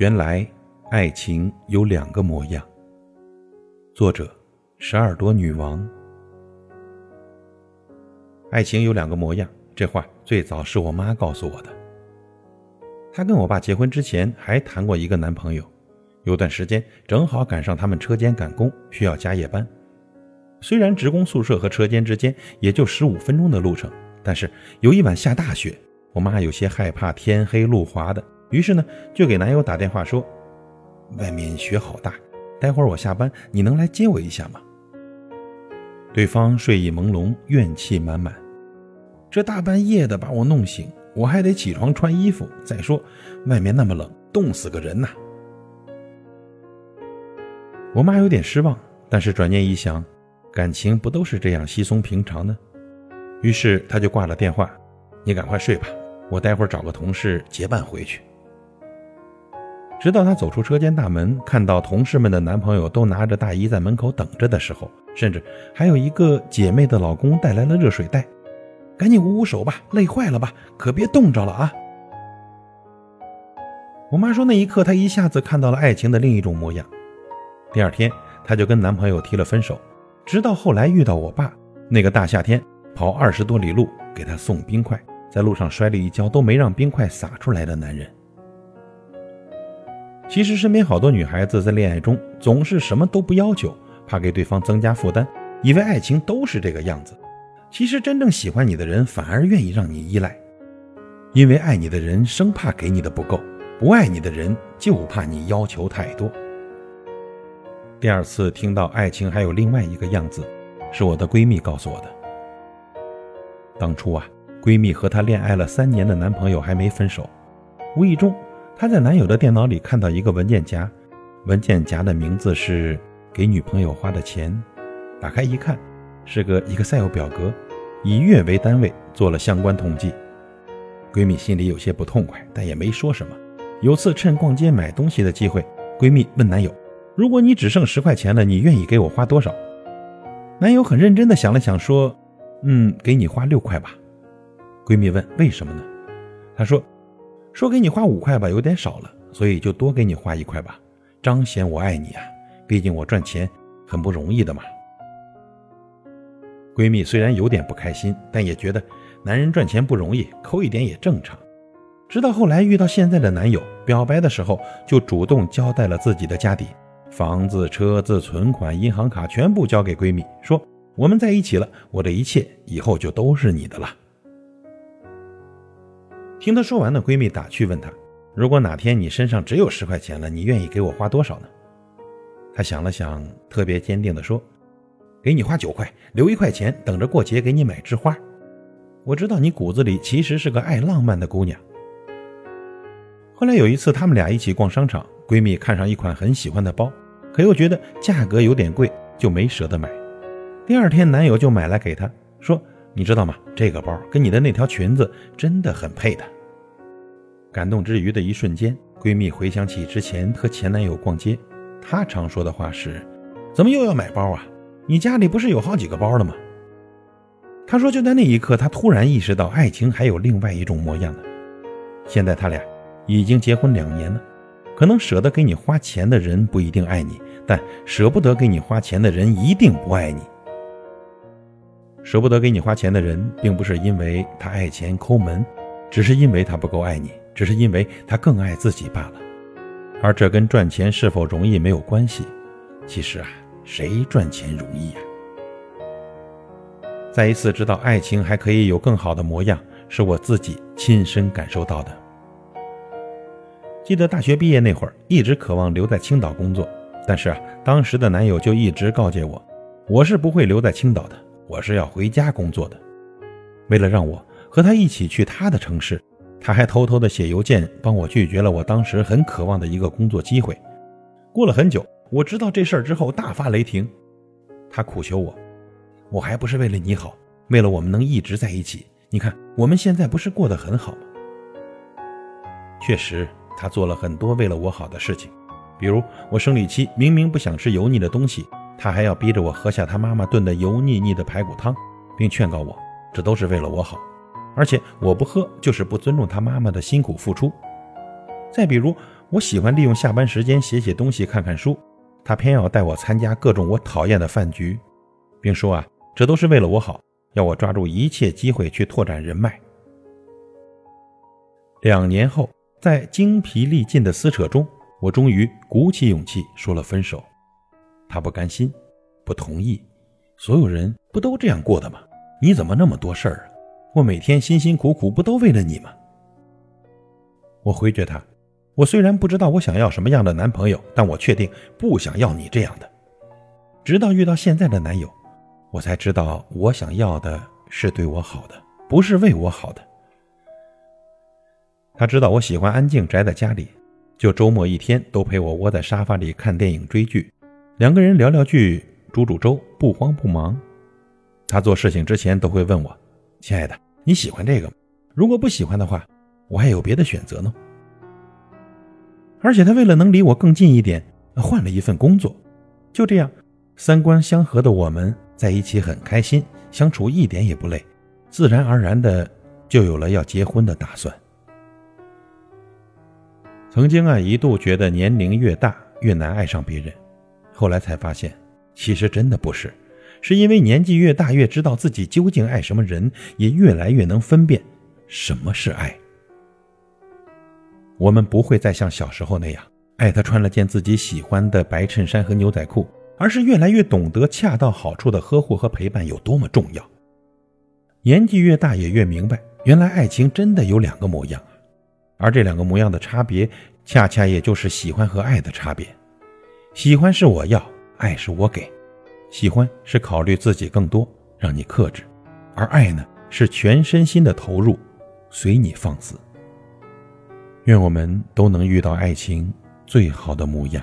原来爱情有两个模样。作者：十二朵女王。爱情有两个模样，这话最早是我妈告诉我的。她跟我爸结婚之前还谈过一个男朋友，有段时间正好赶上他们车间赶工，需要加夜班。虽然职工宿舍和车间之间也就十五分钟的路程，但是有一晚下大雪，我妈有些害怕天黑路滑的。于是呢，就给男友打电话说：“外面雪好大，待会儿我下班，你能来接我一下吗？”对方睡意朦胧，怨气满满：“这大半夜的把我弄醒，我还得起床穿衣服。再说外面那么冷，冻死个人呐！”我妈有点失望，但是转念一想，感情不都是这样稀松平常的？于是她就挂了电话：“你赶快睡吧，我待会儿找个同事结伴回去。”直到她走出车间大门，看到同事们的男朋友都拿着大衣在门口等着的时候，甚至还有一个姐妹的老公带来了热水袋，赶紧捂捂手吧，累坏了吧，可别冻着了啊！我妈说，那一刻她一下子看到了爱情的另一种模样。第二天，她就跟男朋友提了分手，直到后来遇到我爸，那个大夏天跑二十多里路给她送冰块，在路上摔了一跤都没让冰块洒出来的男人。其实身边好多女孩子在恋爱中总是什么都不要求，怕给对方增加负担，以为爱情都是这个样子。其实真正喜欢你的人反而愿意让你依赖，因为爱你的人生怕给你的不够，不爱你的人就怕你要求太多。第二次听到爱情还有另外一个样子，是我的闺蜜告诉我的。当初啊，闺蜜和她恋爱了三年的男朋友还没分手，无意中。她在男友的电脑里看到一个文件夹，文件夹的名字是给女朋友花的钱。打开一看，是个 Excel 表格，以月为单位做了相关统计。闺蜜心里有些不痛快，但也没说什么。有次趁逛街买东西的机会，闺蜜问男友：“如果你只剩十块钱了，你愿意给我花多少？”男友很认真地想了想，说：“嗯，给你花六块吧。”闺蜜问：“为什么呢？”他说。说给你花五块吧，有点少了，所以就多给你花一块吧，彰显我爱你啊！毕竟我赚钱很不容易的嘛。闺蜜虽然有点不开心，但也觉得男人赚钱不容易，抠一点也正常。直到后来遇到现在的男友，表白的时候就主动交代了自己的家底，房子、车子、存款、银行卡全部交给闺蜜，说我们在一起了，我的一切以后就都是你的了。听她说完呢，闺蜜打趣问她：“如果哪天你身上只有十块钱了，你愿意给我花多少呢？”她想了想，特别坚定地说：“给你花九块，留一块钱，等着过节给你买枝花。我知道你骨子里其实是个爱浪漫的姑娘。”后来有一次，他们俩一起逛商场，闺蜜看上一款很喜欢的包，可又觉得价格有点贵，就没舍得买。第二天，男友就买来给她，说。你知道吗？这个包跟你的那条裙子真的很配的。感动之余的一瞬间，闺蜜回想起之前和前男友逛街，她常说的话是：“怎么又要买包啊？你家里不是有好几个包了吗？”她说，就在那一刻，她突然意识到，爱情还有另外一种模样呢。现在他俩已经结婚两年了，可能舍得给你花钱的人不一定爱你，但舍不得给你花钱的人一定不爱你。舍不得给你花钱的人，并不是因为他爱钱抠门，只是因为他不够爱你，只是因为他更爱自己罢了。而这跟赚钱是否容易没有关系。其实啊，谁赚钱容易呀？再一次知道爱情还可以有更好的模样，是我自己亲身感受到的。记得大学毕业那会儿，一直渴望留在青岛工作，但是啊，当时的男友就一直告诫我，我是不会留在青岛的。我是要回家工作的，为了让我和他一起去他的城市，他还偷偷的写邮件帮我拒绝了我当时很渴望的一个工作机会。过了很久，我知道这事儿之后大发雷霆，他苦求我，我还不是为了你好，为了我们能一直在一起。你看我们现在不是过得很好吗？确实，他做了很多为了我好的事情，比如我生理期明明不想吃油腻的东西。他还要逼着我喝下他妈妈炖的油腻腻的排骨汤，并劝告我，这都是为了我好，而且我不喝就是不尊重他妈妈的辛苦付出。再比如，我喜欢利用下班时间写写东西、看看书，他偏要带我参加各种我讨厌的饭局，并说啊，这都是为了我好，要我抓住一切机会去拓展人脉。两年后，在精疲力尽的撕扯中，我终于鼓起勇气说了分手。他不甘心，不同意。所有人不都这样过的吗？你怎么那么多事儿啊？我每天辛辛苦苦，不都为了你吗？我回绝他。我虽然不知道我想要什么样的男朋友，但我确定不想要你这样的。直到遇到现在的男友，我才知道我想要的是对我好的，不是为我好的。他知道我喜欢安静宅在家里，就周末一天都陪我窝在沙发里看电影追剧，两个人聊聊剧，煮煮粥，不慌不忙。他做事情之前都会问我：“亲爱的，你喜欢这个吗？如果不喜欢的话，我还有别的选择呢。”而且他为了能离我更近一点，换了一份工作。就这样，三观相合的我们在一起很开心，相处一点也不累，自然而然的就有了要结婚的打算。曾经啊，一度觉得年龄越大越难爱上别人，后来才发现，其实真的不是，是因为年纪越大越知道自己究竟爱什么人，也越来越能分辨什么是爱。我们不会再像小时候那样爱他穿了件自己喜欢的白衬衫和牛仔裤，而是越来越懂得恰到好处的呵护和陪伴有多么重要。年纪越大，也越明白，原来爱情真的有两个模样。而这两个模样的差别，恰恰也就是喜欢和爱的差别。喜欢是我要，爱是我给。喜欢是考虑自己更多，让你克制；而爱呢，是全身心的投入，随你放肆。愿我们都能遇到爱情最好的模样。